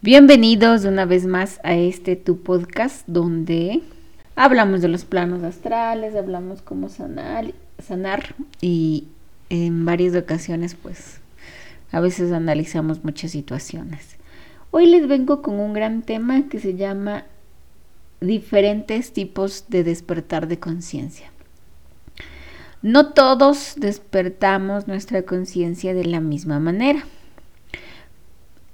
Bienvenidos una vez más a este tu podcast donde hablamos de los planos astrales, hablamos cómo sanar, sanar y en varias ocasiones pues a veces analizamos muchas situaciones. Hoy les vengo con un gran tema que se llama diferentes tipos de despertar de conciencia. No todos despertamos nuestra conciencia de la misma manera.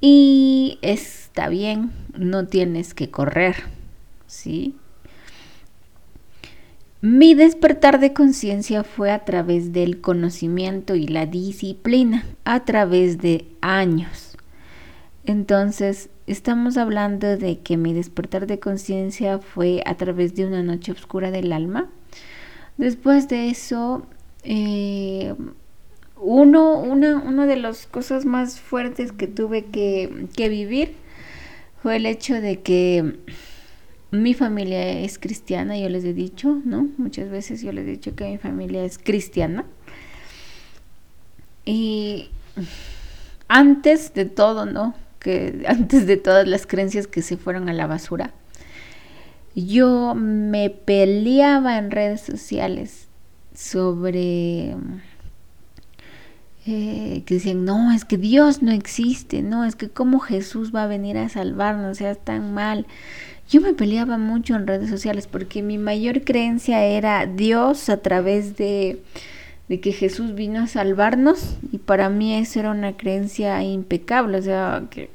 Y está bien, no tienes que correr, ¿sí? Mi despertar de conciencia fue a través del conocimiento y la disciplina, a través de años. Entonces, estamos hablando de que mi despertar de conciencia fue a través de una noche oscura del alma. Después de eso, eh, uno, una, una de las cosas más fuertes que tuve que, que vivir fue el hecho de que mi familia es cristiana, yo les he dicho, ¿no? Muchas veces yo les he dicho que mi familia es cristiana. Y antes de todo, ¿no? Que antes de todas las creencias que se fueron a la basura, yo me peleaba en redes sociales sobre eh, que decían, no, es que Dios no existe, no, es que cómo Jesús va a venir a salvarnos, o sea, es tan mal. Yo me peleaba mucho en redes sociales porque mi mayor creencia era Dios a través de, de que Jesús vino a salvarnos y para mí eso era una creencia impecable, o sea, que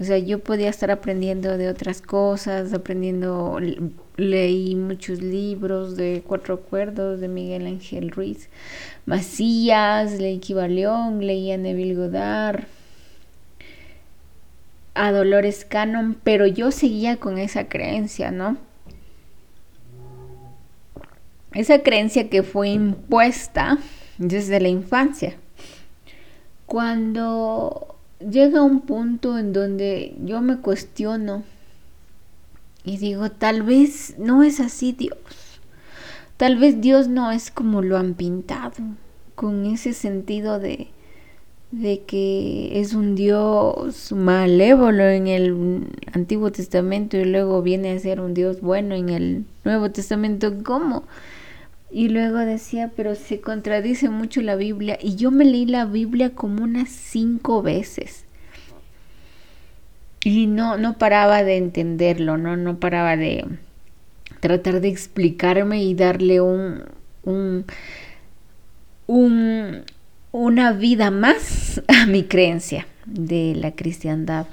o sea, yo podía estar aprendiendo de otras cosas, aprendiendo, leí muchos libros de Cuatro Acuerdos de Miguel Ángel Ruiz Macías, leí Kibaleón, leí a Neville Goddard, a Dolores Cannon, pero yo seguía con esa creencia, ¿no? Esa creencia que fue impuesta desde la infancia. Cuando llega un punto en donde yo me cuestiono y digo, tal vez no es así Dios. Tal vez Dios no es como lo han pintado, con ese sentido de, de que es un Dios malévolo en el Antiguo Testamento y luego viene a ser un Dios bueno en el Nuevo Testamento. ¿Cómo? Y luego decía, pero se contradice mucho la Biblia. Y yo me leí la Biblia como unas cinco veces. Y no, no paraba de entenderlo, ¿no? No paraba de tratar de explicarme y darle un, un, un una vida más a mi creencia de la cristiandad.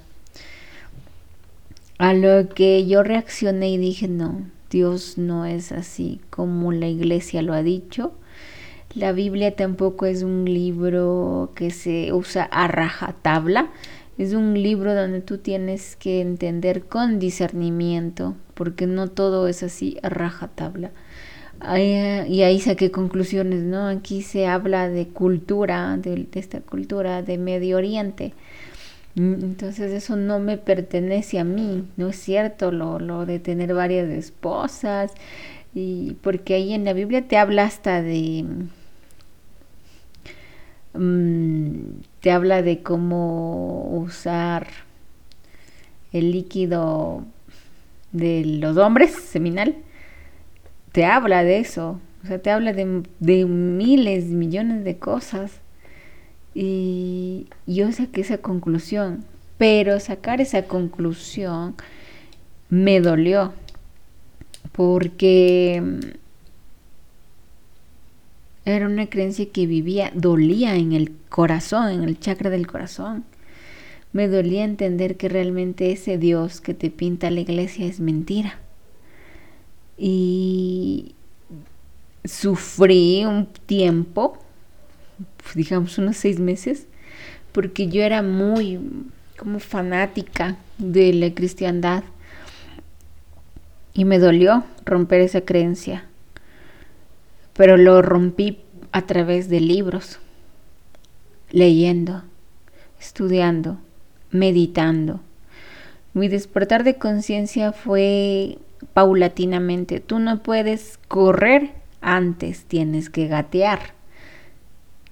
A lo que yo reaccioné y dije, no, Dios no es así como la iglesia lo ha dicho. La Biblia tampoco es un libro que se usa a rajatabla. Es un libro donde tú tienes que entender con discernimiento, porque no todo es así a rajatabla. y ahí saqué conclusiones, ¿no? Aquí se habla de cultura, de esta cultura de Medio Oriente entonces eso no me pertenece a mí, no es cierto lo, lo de tener varias esposas, y porque ahí en la Biblia te habla hasta de mm, te habla de cómo usar el líquido de los hombres seminal. Te habla de eso o sea te habla de, de miles millones de cosas y yo saqué esa conclusión, pero sacar esa conclusión me dolió porque mm, era una creencia que vivía, dolía en el corazón, en el chakra del corazón. Me dolía entender que realmente ese Dios que te pinta la iglesia es mentira. Y sufrí un tiempo digamos, unos seis meses, porque yo era muy como fanática de la cristiandad y me dolió romper esa creencia, pero lo rompí a través de libros, leyendo, estudiando, meditando. Mi despertar de conciencia fue paulatinamente. Tú no puedes correr antes, tienes que gatear.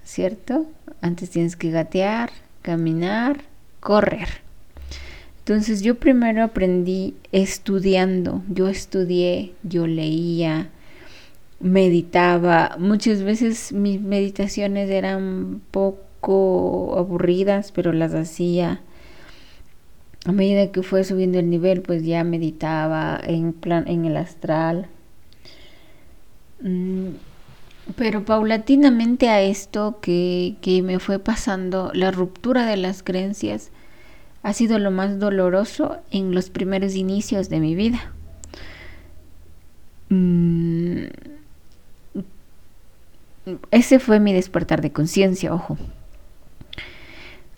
¿Cierto? Antes tienes que gatear, caminar, correr. Entonces yo primero aprendí estudiando, yo estudié, yo leía, meditaba. Muchas veces mis meditaciones eran poco aburridas, pero las hacía. A medida que fue subiendo el nivel, pues ya meditaba en plan en el astral. Mm, pero paulatinamente a esto que, que me fue pasando, la ruptura de las creencias ha sido lo más doloroso en los primeros inicios de mi vida. Mm, ese fue mi despertar de conciencia, ojo.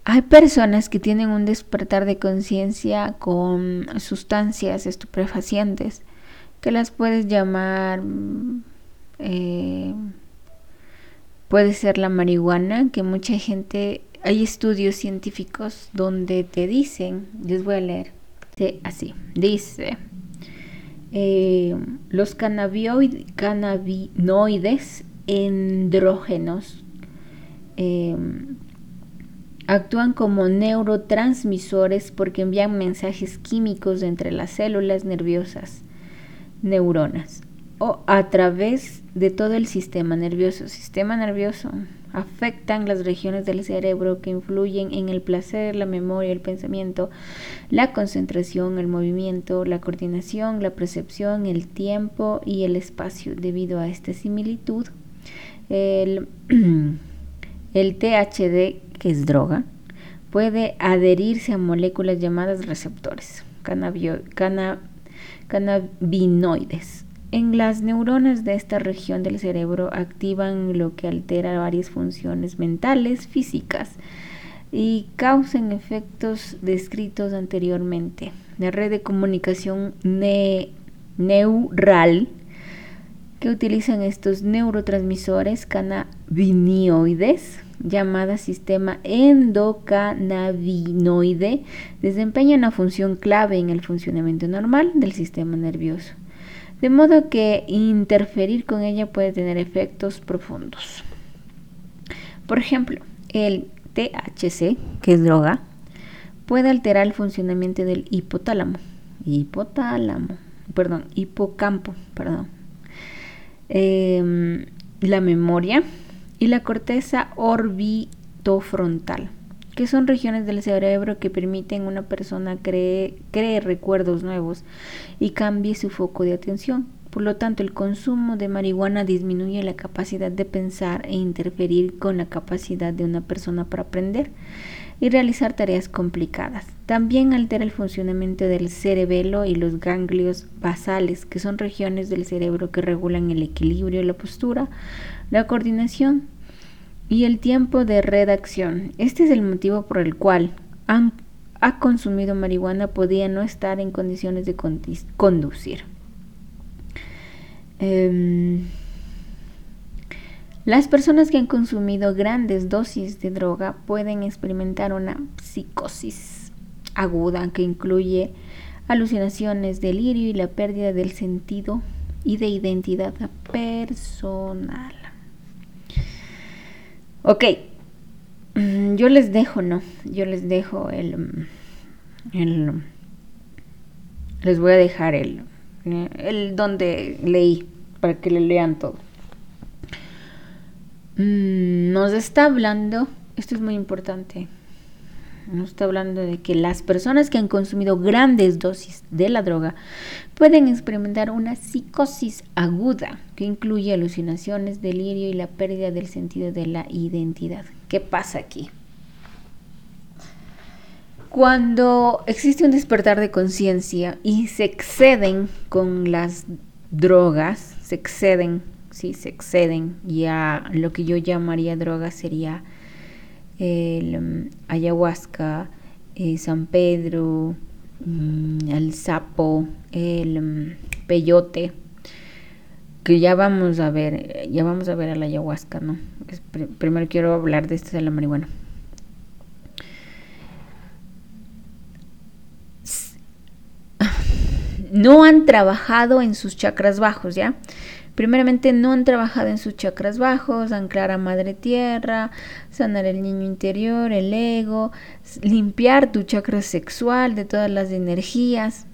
Hay personas que tienen un despertar de conciencia con sustancias estupefacientes, que las puedes llamar mm, eh, puede ser la marihuana, que mucha gente, hay estudios científicos donde te dicen, les voy a leer, así, dice, eh, los cannabinoides endrógenos eh, actúan como neurotransmisores porque envían mensajes químicos entre las células nerviosas, neuronas o a través de todo el sistema nervioso. Sistema nervioso afectan las regiones del cerebro que influyen en el placer, la memoria, el pensamiento, la concentración, el movimiento, la coordinación, la percepción, el tiempo y el espacio. Debido a esta similitud, el, THD, que es droga, puede adherirse a moléculas llamadas receptores cannabinoides en las neuronas de esta región del cerebro activan lo que altera varias funciones mentales, físicas y causan efectos descritos anteriormente. La red de comunicación neural que utilizan estos neurotransmisores cannabinoides llamada sistema endocannabinoide desempeña una función clave en el funcionamiento normal del sistema nervioso de modo que interferir con ella puede tener efectos profundos. Por ejemplo, el THC, que es droga, puede alterar el funcionamiento del hipotálamo, hipotálamo, perdón, hipocampo, perdón, em, la memoria y la corteza orbitofrontal que son regiones del cerebro que permiten a una persona cree, cree recuerdos nuevos y cambie su foco de atención. Por lo tanto, el consumo de marihuana disminuye la capacidad de pensar e interferir con la capacidad de una persona para aprender y realizar tareas complicadas. También altera el funcionamiento del cerebelo y los ganglios basales, que son regiones del cerebro que regulan el equilibrio, la postura, la coordinación y el tiempo de redacción. Este es el motivo por el cual han, ha consumido marihuana podía no estar en condiciones de conducir. Em, las personas que han consumido grandes dosis de droga pueden experimentar una psicosis aguda que incluye alucinaciones, delirio y la pérdida del sentido y de identidad personal. Ok, mm, yo les dejo, ¿no? Yo les dejo el, mm, el les voy a dejar el, el donde leí para que le lean todo. Mm, nos está hablando, esto es muy importante, nos está hablando de que las personas que han consumido grandes dosis de la droga pueden experimentar una psicosis aguda que incluye alucinaciones, delirio y la pérdida del sentido de la identidad. ¿Qué pasa aquí? Cuando existe un despertar de conciencia y se exceden con las drogas, se exceden, sí, se exceden, ya lo que yo llamaría droga sería el um, ayahuasca, eh, San Pedro, Mm, el sapo, el mm, peyote, que ya vamos a ver, ya vamos a ver a la ayahuasca, ¿no? primero quiero hablar de esto de la marihuana. No han trabajado en sus chakras bajos, ¿ya? Primeramente no han trabajado en sus chakras bajos, anclar a madre tierra, sanar el niño interior, el ego, limpiar tu chakra sexual de todas las energías.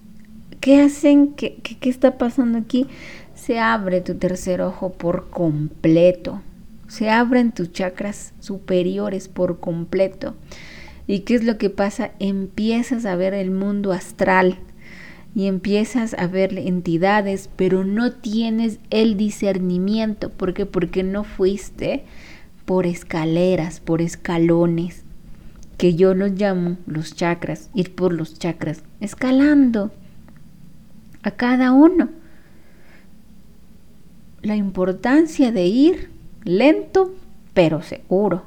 ¿Qué hacen? ¿Qué, qué, está pasando aquí? Se abre tu tercer ojo por completo. Se abren tus chakras superiores por completo. ¿Y qué es lo que pasa? Empiezas a ver el mundo astral, y empiezas a ver entidades, pero no tienes el discernimiento. ¿Por qué? Porque no fuiste por escaleras, por escalones, que yo los llamo los chakras, ir por los chakras, escalando a cada uno. La importancia de ir lento, pero seguro.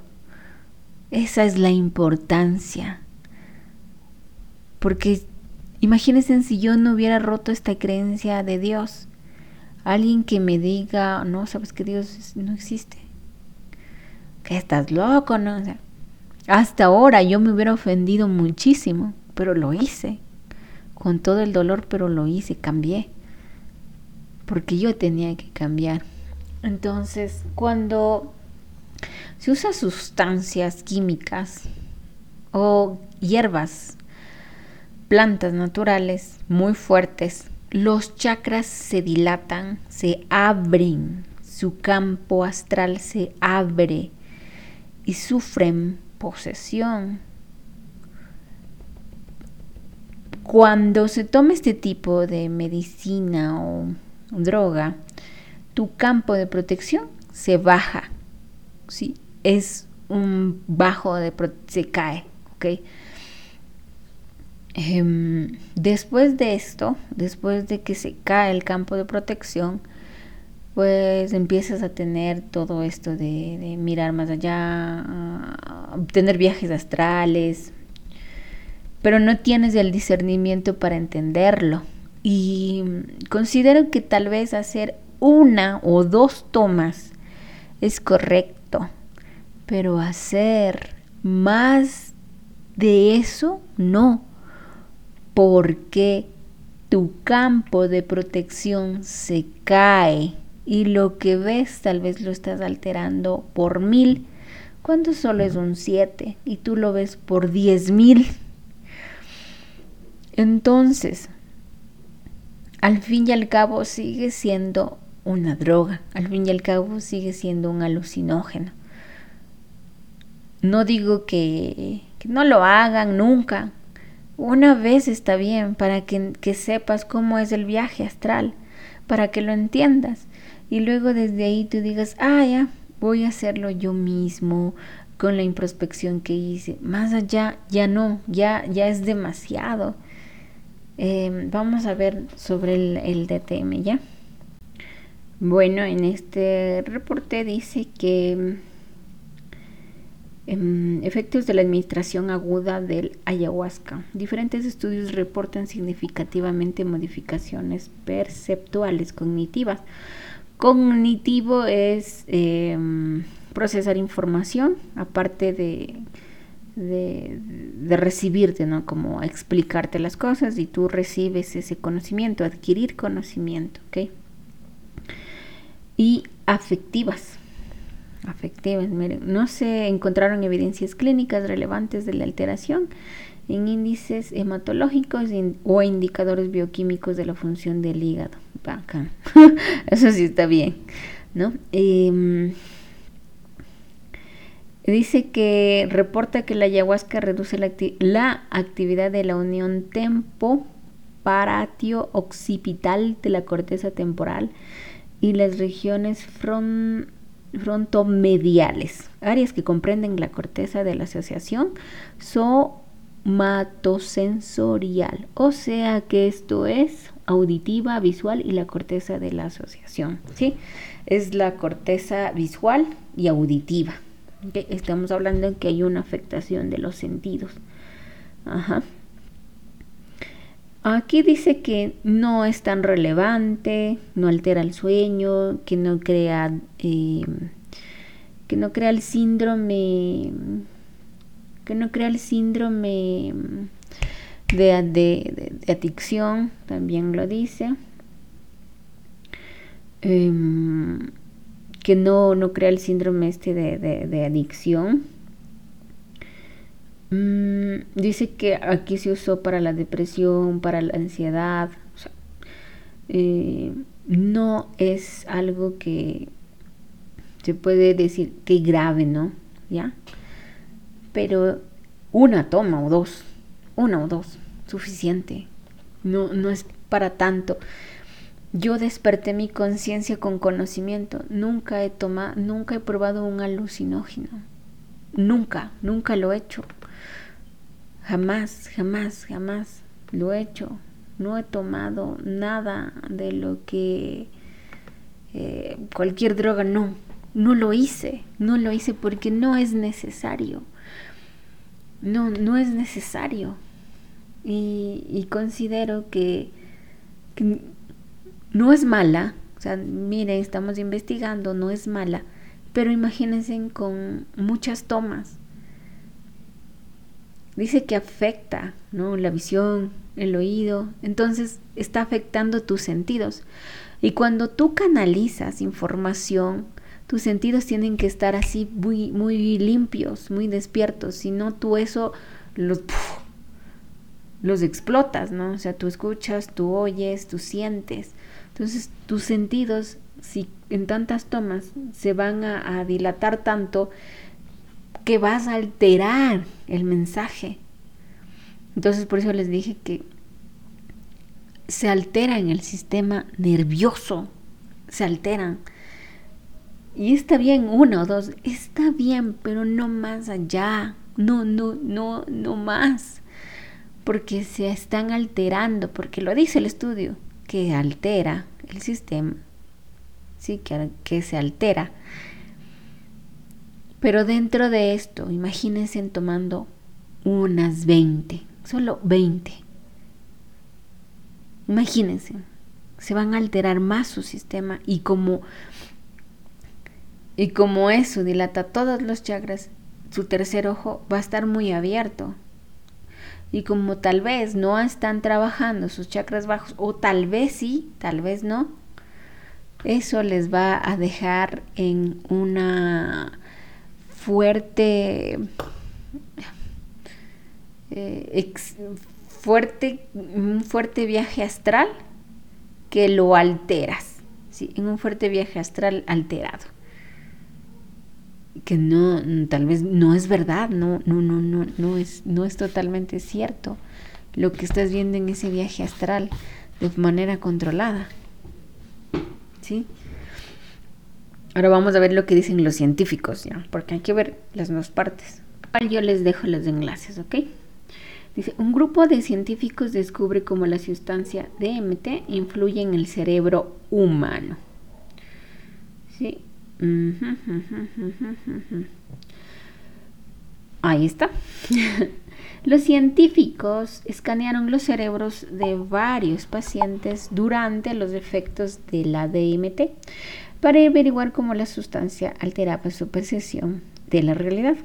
Esa es la importancia. Porque Imagínense si yo no hubiera roto esta creencia de Dios. Alguien que me diga, no, sabes que Dios no existe. Que estás loco, ¿no? hasta ahora yo me hubiera ofendido muchísimo, pero lo hice. Con todo el dolor, pero lo hice, cambié. Porque yo tenía que cambiar. Entonces, cuando se usa sustancias químicas o hierbas plantas naturales muy fuertes, los chakras se dilatan, se abren, su campo astral se abre y sufren posesión. Cuando se toma este tipo de medicina o droga, tu campo de protección se baja, ¿sí? es un bajo de se cae, ¿ok? Em, después de esto, después de que se cae el campo de protección, pues empiezas a tener todo esto de, mirar más allá, tener viajes astrales, pero no tienes el discernimiento para entenderlo. Y considero que tal vez hacer una o dos tomas es correcto, pero hacer más de eso no porque tu campo de protección se cae y lo que ves tal vez lo estás alterando por mil cuando solo es un 7 y tú lo ves por diez mil. Entonces, al fin y al cabo sigue siendo una droga, al fin y al cabo sigue siendo un alucinógeno. No digo que no lo hagan nunca, una vez está bien para que, sepas cómo es el viaje astral, para que lo entiendas. Y luego desde ahí tú digas, ah, ya, voy a hacerlo yo mismo con la introspección que hice. Más allá, ya no, ya, ya es demasiado. Em, vamos a ver sobre el, el DTM, ¿ya? Bueno, en este reporte dice que efectos de la administración aguda del ayahuasca. Diferentes estudios reportan significativamente modificaciones perceptuales cognitivas. Cognitivo es em, procesar información, aparte de, de, de, recibirte, ¿no? Como explicarte las cosas y tú recibes ese conocimiento, adquirir conocimiento, ¿ok? Y afectivas afectivas. Miren, no se encontraron evidencias clínicas relevantes de la alteración en índices hematológicos o indicadores bioquímicos de la función del hígado. Bacán. Eso sí está bien, ¿no? Em, dice que reporta que la ayahuasca reduce la, la actividad de la unión tempo paratio occipital de la corteza temporal y las regiones front frontomediales, áreas que comprenden la corteza de la asociación somatosensorial, o sea que esto es auditiva, visual y la corteza de la asociación, ¿sí? Es la corteza visual y auditiva. Estamos hablando de que hay una afectación de los sentidos. Ajá. Aquí dice que no es tan relevante, no altera el sueño, que no crea, em, que no crea el síndrome, que no crea el síndrome de, adicción, también lo dice. em, que no, no crea el síndrome este de, adicción. Mm, dice que aquí se usó para la depresión, para la ansiedad. Eh, no es algo que se puede decir que grave, ¿no? ¿Ya? Pero una toma o dos, una o dos, suficiente. No, no es para tanto. Yo desperté mi conciencia con conocimiento. Nunca he tomado, nunca he probado un alucinógeno. Nunca, nunca lo he hecho. Jamás, jamás, jamás lo he hecho. No he tomado nada de lo que eh, cualquier droga, no. No lo hice, no lo hice porque no es necesario. No, no es necesario. Y, considero que no es mala, o sea, miren, estamos investigando, no es mala, pero imagínense con muchas tomas. Dice que afecta, ¿no? La visión, el oído, entonces está afectando tus sentidos. Y cuando tú canalizas información, tus sentidos tienen que estar así muy, muy limpios, muy despiertos, si no tú eso los, los explotas, ¿no? O sea, tú escuchas, tú oyes, tú sientes. Entonces tus sentidos, si en tantas tomas se van a, dilatar tanto, que vas a alterar el mensaje. Entonces por eso les dije que se altera en el sistema nervioso, se alteran. Y está bien uno o dos, está bien, pero no más allá, no, no, no, no más, porque se están alterando, porque lo dice el estudio que altera el sistema, sí, que, que se altera. Pero dentro de esto, imagínense tomando unas 20, solo 20. Imagínense, se van a alterar más su sistema y como y como eso dilata todos los chakras, su tercer ojo va a estar muy abierto y como tal vez no están trabajando sus chakras bajos o tal vez sí, tal vez no, eso les va a dejar en una fuerte eh, fuerte un fuerte viaje astral que lo alteras ¿sí? en un fuerte viaje astral alterado que no, tal vez no es verdad, no, no, no, no, no es, no es totalmente cierto lo que estás viendo en ese viaje astral de manera controlada. ¿Sí? Ahora vamos a ver lo que dicen los científicos, ¿ya? Porque hay que ver las dos partes. Yo les dejo los enlaces, ¿ok? Dice, un grupo de científicos descubre cómo la sustancia DMT influye en el cerebro humano. ¿Sí? Ahí está. Los científicos escanearon los cerebros de varios pacientes durante los efectos de la DMT para averiguar cómo la sustancia alteraba su percepción de la realidad.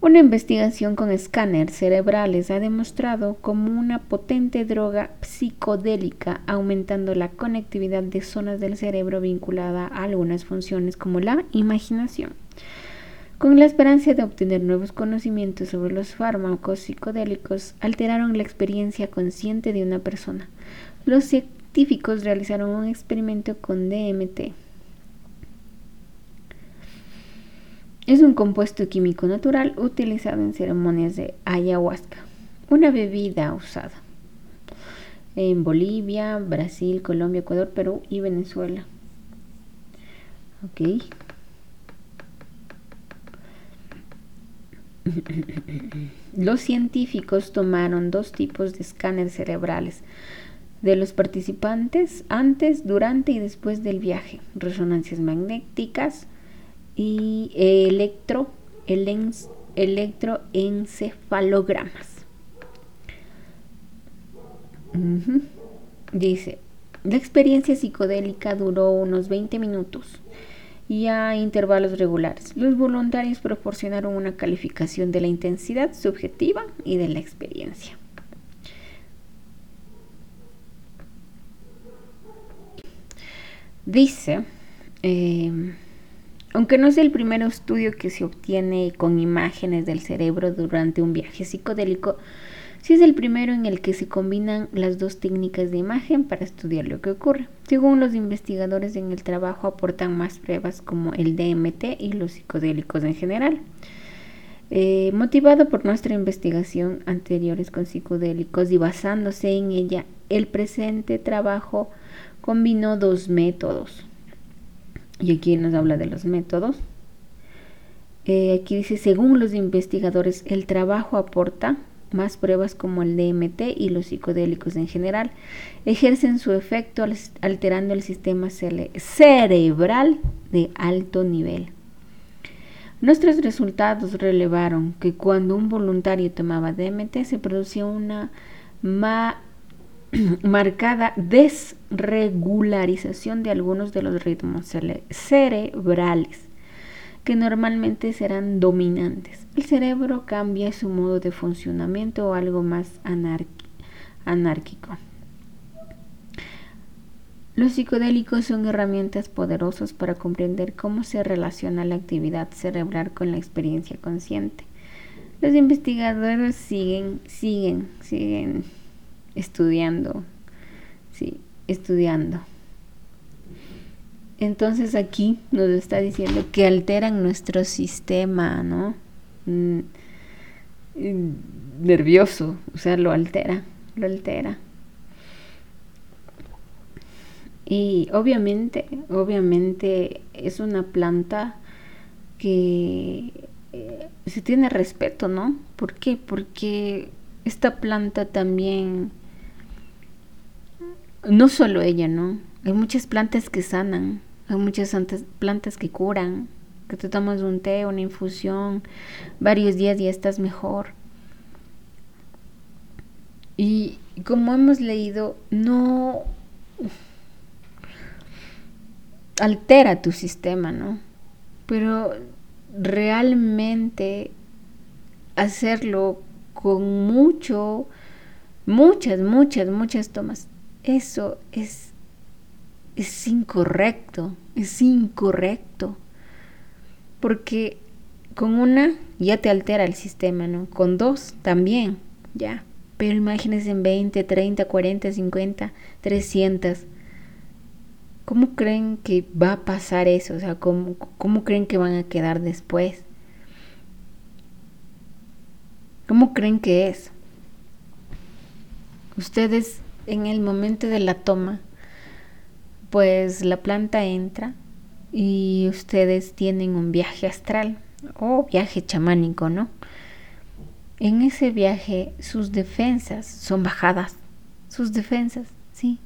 Una investigación con escáneres cerebrales ha demostrado como una potente droga psicodélica aumentando la conectividad de zonas del cerebro vinculada a algunas funciones como la imaginación. Con la esperanza de obtener nuevos conocimientos sobre los fármacos psicodélicos, alteraron la experiencia consciente de una persona. Los científicos realizaron un experimento con DMT Es un compuesto químico natural utilizado en ceremonias de ayahuasca, una bebida usada en Bolivia, Brasil, Colombia, Ecuador, Perú y Venezuela. Los científicos tomaron dos tipos de escáneres cerebrales de los participantes antes, durante y después del viaje, resonancias magnéticas, y electro, electroencefalogramas. Dice, la experiencia psicodélica duró unos 20 minutos y a intervalos regulares. Los voluntarios proporcionaron una calificación de la intensidad subjetiva y de la experiencia. Dice, eh, aunque no es el primer estudio que se obtiene con imágenes del cerebro durante un viaje psicodélico, sí es el primero en el que se combinan las dos técnicas de imagen para estudiar lo que ocurre. Según los investigadores en el trabajo aportan más pruebas como el DMT y los psicodélicos en general. Eh, motivado por nuestra investigación anteriores con psicodélicos y basándose en ella, el presente trabajo combinó dos métodos. Y aquí nos habla de los métodos. Eh, aquí dice, según los investigadores, el trabajo aporta más pruebas como el DMT y los psicodélicos en general ejercen su efecto alterando el sistema cerebral de alto nivel. Nuestros resultados revelaron que cuando un voluntario tomaba DMT se producía una marcada desregularización de algunos de los ritmos cerebrales que normalmente serán dominantes. El cerebro cambia su modo de funcionamiento o algo más anárquico. Los psicodélicos son herramientas poderosas para comprender cómo se relaciona la actividad cerebral con la experiencia consciente. Los investigadores siguen, siguen, siguen estudiando, sí, estudiando. Entonces aquí nos está diciendo que alteran nuestro sistema, ¿no? Mm, nervioso, o sea, lo altera, lo altera. Y obviamente, obviamente es una planta que eh, se tiene respeto, ¿no? ¿Por qué? Porque esta planta también no solo ella, ¿no? Hay muchas plantas que sanan, hay muchas plantas que curan, que te tomas un té, una infusión, varios días y estás mejor. Y como hemos leído, no altera tu sistema, ¿no? Pero realmente hacerlo con mucho, muchas, muchas, muchas tomas eso es, es incorrecto, es incorrecto. Porque con una ya te altera el sistema, ¿no? Con dos también, ya. Pero imagínense en 20, 30, 40, 50, 300. ¿Cómo creen que va a pasar eso? O sea, ¿cómo, cómo creen que van a quedar después? ¿Cómo creen que es? Ustedes en el momento de la toma, pues la planta entra y ustedes tienen un viaje astral o viaje chamánico, ¿no? En ese viaje sus defensas son bajadas, sus defensas, sí.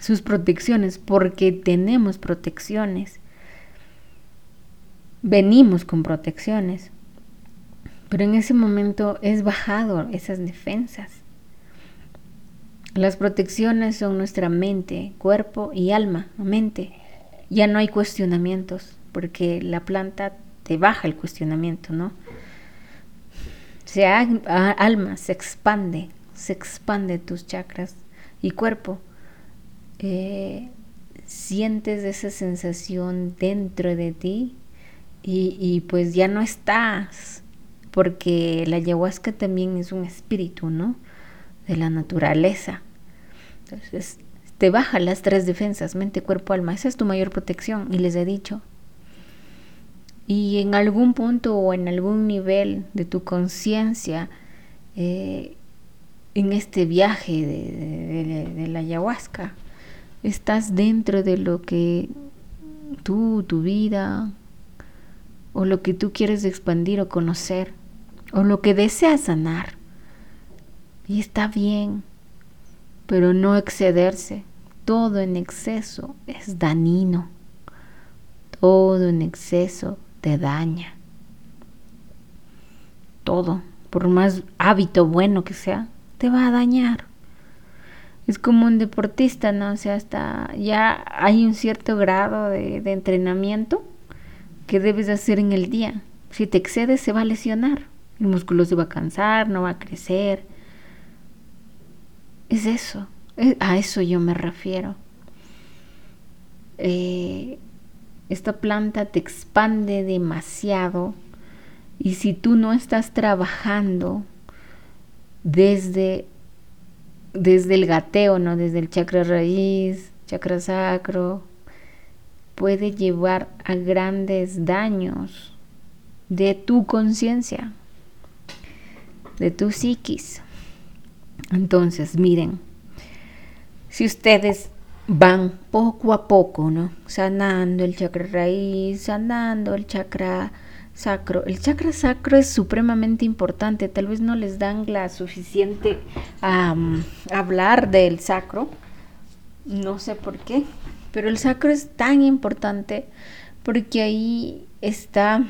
Sus protecciones, porque tenemos protecciones. Venimos con protecciones. Pero en ese momento es bajado esas defensas. Las protecciones son nuestra mente, cuerpo y alma, mente. Ya no hay cuestionamientos, porque la planta te baja el cuestionamiento, ¿no? Se alma se expande, se expande tus chakras y cuerpo. Eh, sientes esa sensación dentro de ti y, y, pues ya no estás, porque la ayahuasca también es un espíritu, ¿no? De la naturaleza. Entonces, te baja las tres defensas, mente, cuerpo, alma. Esa es tu mayor protección, y les he dicho. Y en algún punto o en algún nivel de tu conciencia, eh, en este viaje de, la ayahuasca, estás dentro de lo que tú, tu vida, o lo que tú quieres expandir o conocer, o lo que deseas sanar. Y está bien, pero no excederse. Todo en exceso es dañino. Todo en exceso te daña. Todo, por más hábito bueno que sea, te va a dañar. Es como un deportista, ¿no? O sea, hasta ya hay un cierto grado de, de entrenamiento que debes hacer en el día. Si te excedes, se va a lesionar. El músculo se va a cansar, no va a crecer es eso, a eso yo me refiero. eh, esta planta te expande demasiado y si tú no estás trabajando desde, desde el gateo, ¿no? desde el chakra raíz, chakra sacro, puede llevar a grandes daños de tu conciencia, de tu psiquis. Entonces, miren, si ustedes van poco a poco, ¿no? Sanando el chakra raíz, sanando el chakra sacro. El chakra sacro es supremamente importante. Tal vez no les dan la suficiente a hablar del sacro. No sé por qué. Pero el sacro es tan importante porque ahí está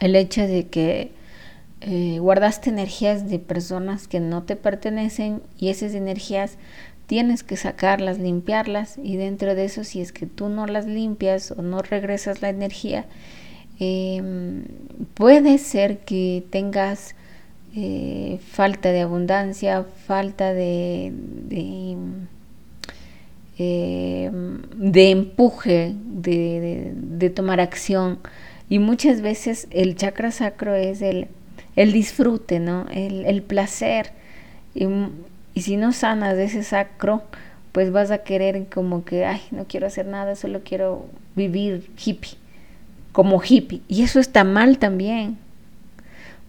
el hecho de que eh, guardaste energías de personas que no te pertenecen y esas energías tienes que sacarlas, limpiarlas y dentro de eso si es que tú no las limpias o no regresas la energía, Em, puede ser que tengas eh, falta de abundancia, falta de, de, em, empuje, de, tomar acción. Y muchas veces el chakra sacro es el, el disfrute, ¿no? El, placer. Y, y, si no sanas de ese sacro, pues vas a querer como que, ay, no quiero hacer nada, solo quiero vivir hippie como hippie. Y eso está mal también.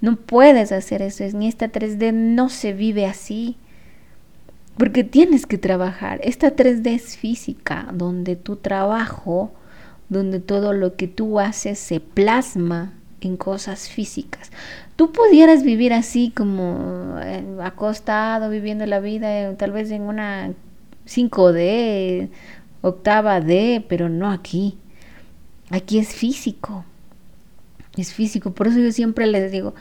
No puedes hacer eso. En esta 3D no se vive así. Porque tienes que trabajar. Esta 3D es física, donde tu trabajo, donde todo lo que tú haces se plasma en cosas físicas. Tú pudieras vivir así como eh, acostado, viviendo la vida, eh, tal vez en una 5D, octava D, pero no aquí. Aquí es físico. Es físico. Por eso yo siempre les digo,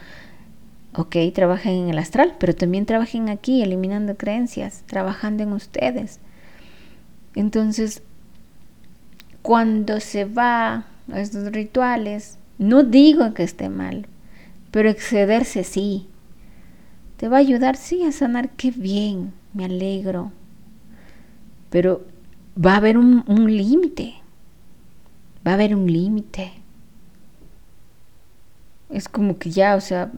ok, trabajen en el astral, pero también trabajen aquí, eliminando creencias, trabajando en ustedes. Entonces, cuando se va a estos rituales, no digo que esté mal, pero excederse sí. Te va a ayudar, sí, a sanar, qué bien, me alegro. Pero va a haber un, un límite va a haber un límite. Es como que ya, o sea,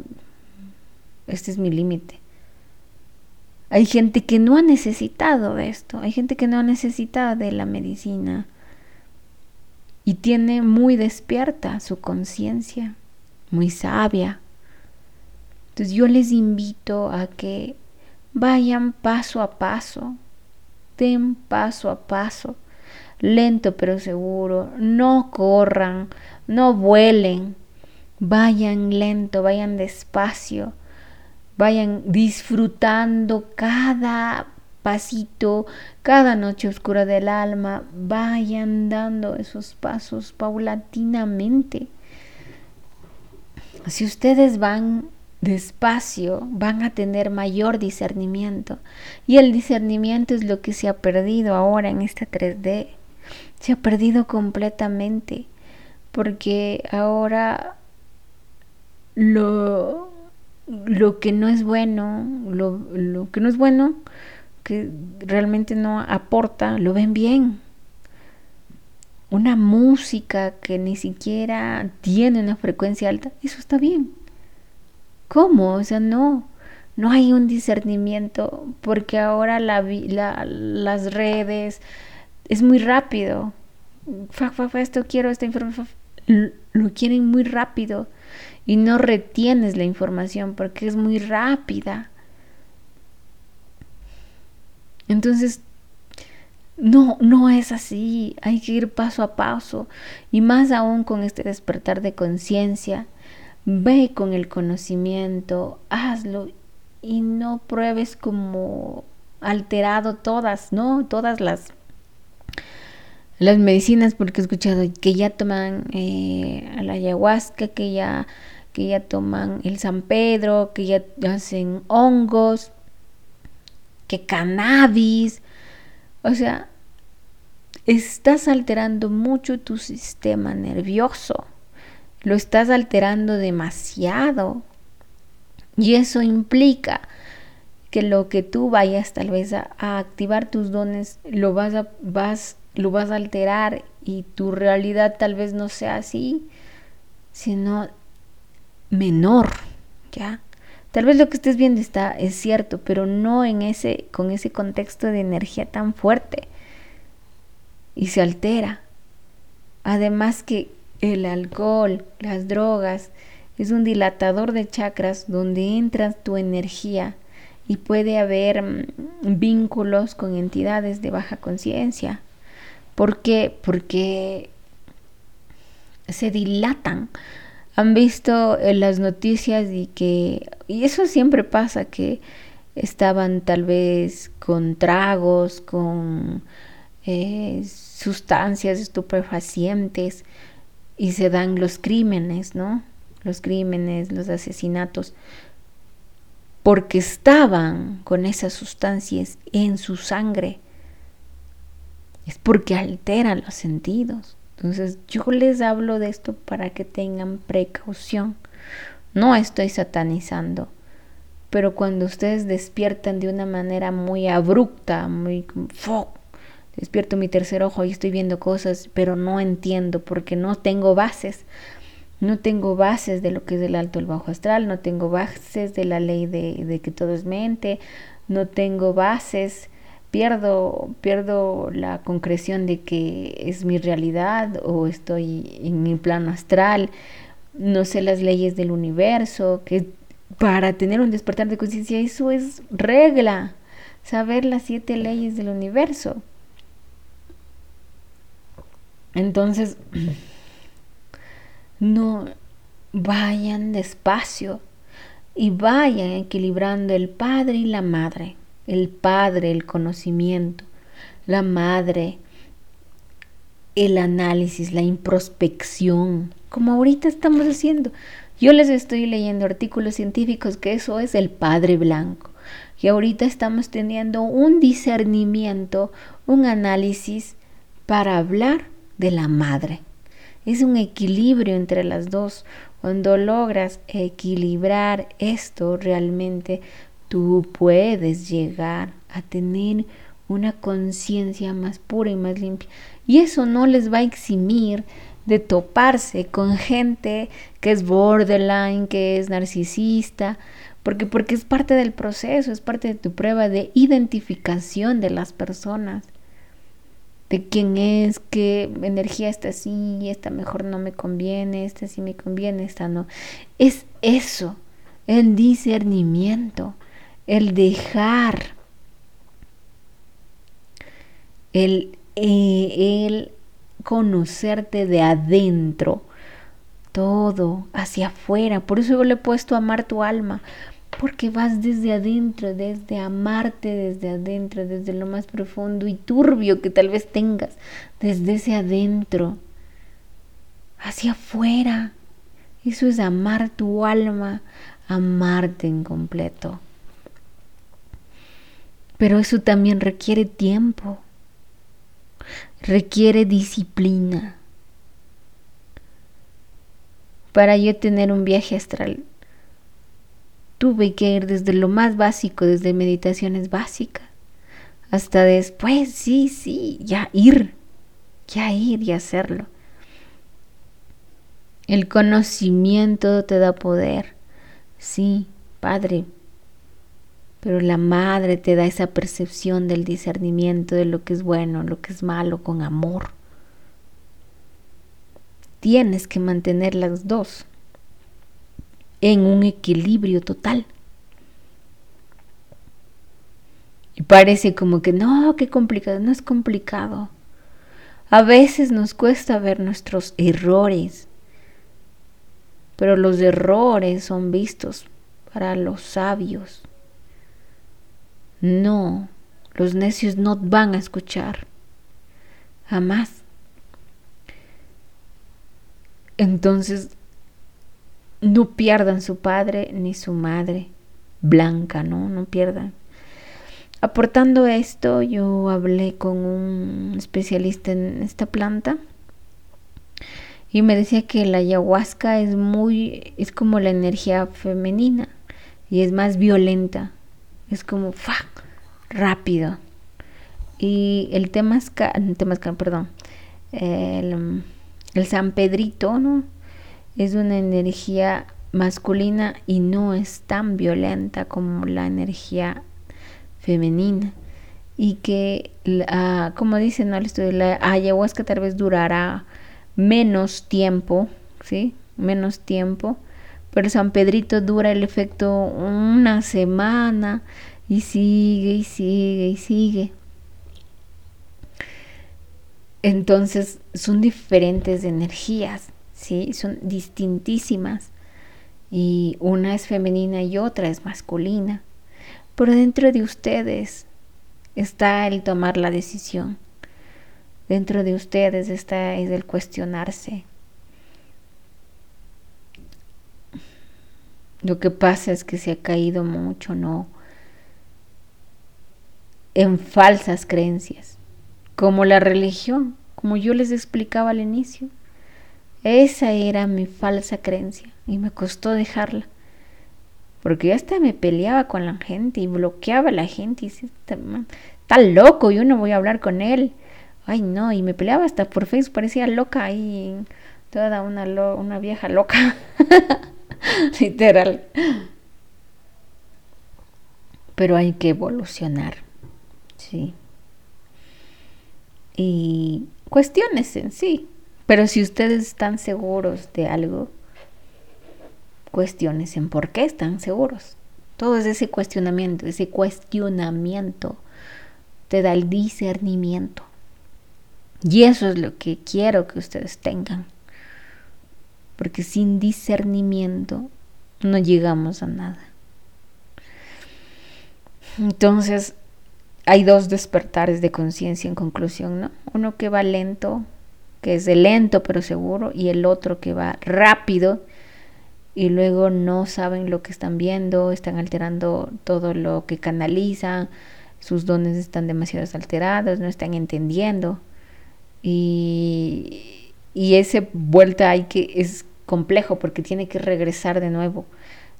este es mi límite. Hay gente que no ha necesitado de esto, hay gente que no ha necesitado de la medicina y tiene muy despierta su conciencia, muy sabia. Entonces yo les invito a que vayan paso a paso, den paso a paso lento pero seguro, no corran, no vuelen, vayan lento, vayan despacio, vayan disfrutando cada pasito, cada noche oscura del alma, vayan dando esos pasos paulatinamente. Si ustedes van despacio, van a tener mayor discernimiento. Y el discernimiento es lo que se ha perdido ahora en esta 3D se ha perdido completamente porque ahora lo, lo que no es bueno, lo, lo que no es bueno, que realmente no aporta, lo ven bien. Una música que ni siquiera tiene una frecuencia alta, eso está bien. ¿Cómo? O sea, no, no hay un discernimiento porque ahora la, la, las redes, es muy rápido. esto quiero, esta información. Lo quieren muy rápido y no retienes la información porque es muy rápida. Entonces, no, no es así. Hay que ir paso a paso. Y más aún con este despertar de conciencia. Ve con el conocimiento, hazlo y no pruebes como alterado todas, ¿no? Todas las las medicinas, porque he escuchado que ya toman eh, la ayahuasca, que ya, que ya toman el San Pedro, que ya hacen hongos, que cannabis. O sea, estás alterando mucho tu sistema nervioso. Lo estás alterando demasiado. Y eso implica que lo que tú vayas tal vez a, activar tus dones, lo vas a, vas lo vas a alterar y tu realidad tal vez no sea así, sino menor, ¿ya? Tal vez lo que estés viendo está es cierto, pero no en ese con ese contexto de energía tan fuerte y se altera. Además que el alcohol, las drogas, es un dilatador de chakras donde entra tu energía y puede haber mm, vínculos con entidades de baja conciencia. ¿Por qué? Porque se dilatan. Han visto en las noticias y que, y eso siempre pasa, que estaban tal vez con tragos, con eh, sustancias estupefacientes y se dan los crímenes, ¿no? Los crímenes, los asesinatos, porque estaban con esas sustancias en su sangre. Es porque alteran los sentidos. Entonces yo les hablo de esto para que tengan precaución. No estoy satanizando, pero cuando ustedes despiertan de una manera muy abrupta, muy despierto mi tercer ojo y estoy viendo cosas, pero no entiendo porque no tengo bases. No tengo bases de lo que es el alto el bajo astral, no tengo bases de la ley de, de que todo es mente, no tengo bases, pierdo, pierdo la concreción de que es mi realidad o estoy en mi plano astral, no sé las leyes del universo, que para tener un despertar de conciencia eso es regla, saber las siete leyes del universo. Entonces, no vayan despacio y vayan equilibrando el padre y la madre. El padre, el conocimiento, la madre, el análisis, la introspección, como ahorita estamos haciendo. Yo les estoy leyendo artículos científicos que eso es el padre blanco. Y ahorita estamos teniendo un discernimiento, un análisis para hablar de la madre. Es un equilibrio entre las dos. Cuando logras equilibrar esto, realmente tú puedes llegar a tener una conciencia más pura y más limpia. Y eso no les va a eximir de toparse con gente que es borderline, que es narcisista, porque porque es parte del proceso, es parte de tu prueba de identificación de las personas de quién es, qué energía está así, esta mejor no me conviene, esta sí me conviene, esta no. Es eso, el discernimiento, el dejar, el, eh, el conocerte de adentro, todo hacia afuera. Por eso yo le he puesto amar tu alma, porque vas desde adentro, desde amarte desde adentro, desde lo más profundo y turbio que tal vez tengas, desde ese adentro, hacia afuera. Eso es amar tu alma, amarte en completo. Pero eso también requiere tiempo, requiere disciplina. Para yo tener un viaje astral tuve que ir desde lo más básico, desde meditaciones básicas, hasta después, sí, sí, ya ir, ya ir y hacerlo. El conocimiento te da poder, sí, Padre, pero la madre te da esa percepción del discernimiento de lo que es bueno, lo que es malo, con amor. Tienes que mantener las dos en un equilibrio total. Y parece como que no, qué complicado, no es complicado. A veces nos cuesta ver nuestros errores, pero los errores son vistos para los sabios. No, los necios no van a escuchar, jamás. Entonces no pierdan su padre ni su madre blanca, ¿no? No pierdan. Aportando esto, yo hablé con un especialista en esta planta y me decía que la ayahuasca es muy, es como la energía femenina y es más violenta, es como ¡fa! rápido. Y el temazcal, temazcal perdón, el, el San Pedrito, ¿no? Es una energía masculina y no es tan violenta como la energía femenina y que, como dicen ¿no? la ayahuasca tal vez durará menos tiempo, ¿sí? Menos tiempo, pero San Pedrito dura el efecto una semana y sigue y sigue y sigue. Entonces son diferentes energías, ¿sí? Son distintísimas. Y una es femenina y otra es masculina. Pero dentro de ustedes está el tomar la decisión. Dentro de ustedes está es el cuestionarse. Lo que pasa es que se ha caído mucho, ¿no? En falsas creencias, como la religión, como yo les explicaba al inicio. Esa era mi falsa creencia y me costó dejarla. Porque hasta me peleaba con la gente y bloqueaba a la gente y decía, está, loco, yo no voy a hablar con él. Ay, no, y me peleaba hasta por Facebook, parecía loca ahí, toda una, una vieja loca. Literal. Pero hay que evolucionar. Sí. Y cuestiones en sí. Pero si ustedes están seguros de algo, cuestiones en por qué están seguros. Todo es ese cuestionamiento, ese cuestionamiento te da el discernimiento. Y eso es lo que quiero que ustedes tengan. Porque sin discernimiento no llegamos a nada. Entonces, hay dos despertares de conciencia en conclusión, ¿no? Uno que va lento, que es de lento pero seguro, y el otro que va rápido y luego no saben lo que están viendo, están alterando todo lo que canalizan, sus dones están demasiado alterados, no están entendiendo. Y, y ese vuelta hay que es complejo porque tiene que regresar de nuevo.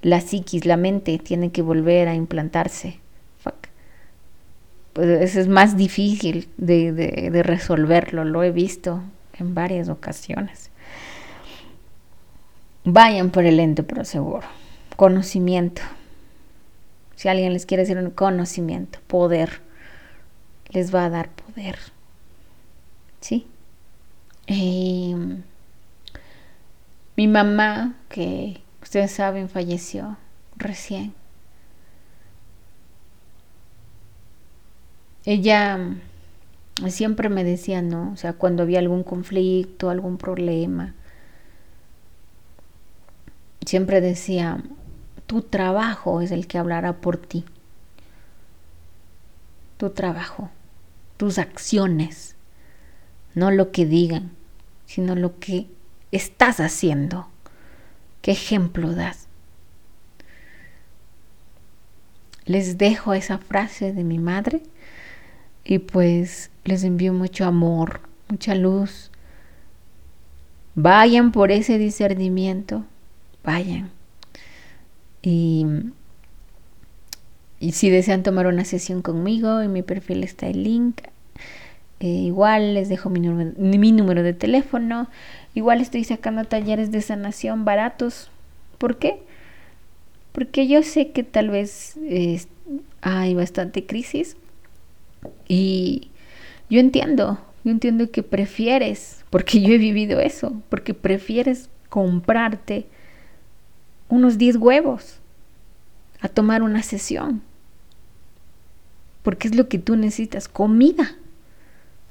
La psiquis, la mente tiene que volver a implantarse. Pues eso es más difícil de, de resolverlo, lo he visto en varias ocasiones. Vayan por el lento pero seguro. Conocimiento. Si alguien les quiere decir un conocimiento, poder, les va a dar poder. ¿Sí? Em, mi mamá, que ustedes saben, falleció recién. Ella siempre me decía, ¿no? O sea, cuando había algún conflicto, algún problema, siempre decía, tu trabajo es el que hablará por ti. Tu trabajo, tus acciones, no lo que digan, sino lo que estás haciendo. ¿Qué ejemplo das? Les dejo esa frase de mi madre y pues les envío mucho amor, mucha luz. Vayan por ese discernimiento vayan. Y, y si desean tomar una sesión conmigo, en mi perfil está el link. Eh, igual les dejo mi número, mi número de teléfono. Igual estoy sacando talleres de sanación baratos. ¿Por qué? Porque yo sé que tal vez hay bastante crisis. Y yo entiendo, yo entiendo que prefieres, porque yo he vivido eso, porque prefieres comprarte unos 10 huevos a tomar una sesión. Porque es lo que tú necesitas, comida,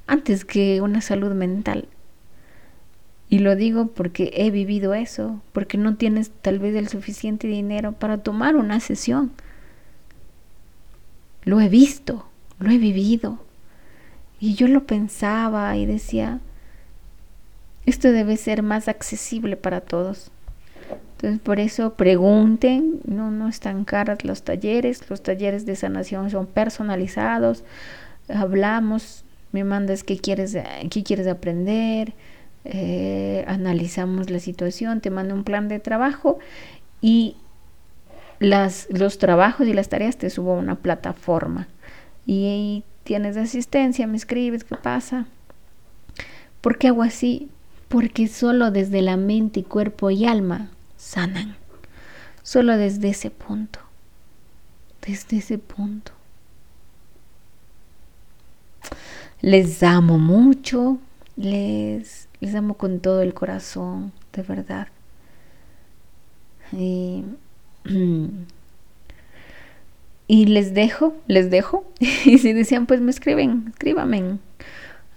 antes que una salud mental. Y lo digo porque he vivido eso, porque no tienes tal vez el suficiente dinero para tomar una sesión. Lo he visto, lo he vivido. Y yo lo pensaba y decía, esto debe ser más accesible para todos. Entonces, por eso pregunten, no, no están caras los talleres, los talleres de sanación son personalizados, hablamos, me mandas qué quieres, qué quieres aprender, eh, analizamos la situación, te mando un plan de trabajo y las, los trabajos y las tareas te subo a una plataforma y tienes asistencia, me escribes, ¿qué pasa? ¿Por qué hago así? Porque solo desde la mente, cuerpo y alma sanan. Solo desde ese punto. Desde ese punto. Les amo mucho, les, les amo con todo el corazón, de verdad. Y, y les dejo, les dejo. Y si decían, pues me escriben, escríbame,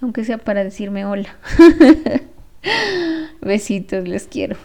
aunque sea para decirme hola. Besitos, les quiero.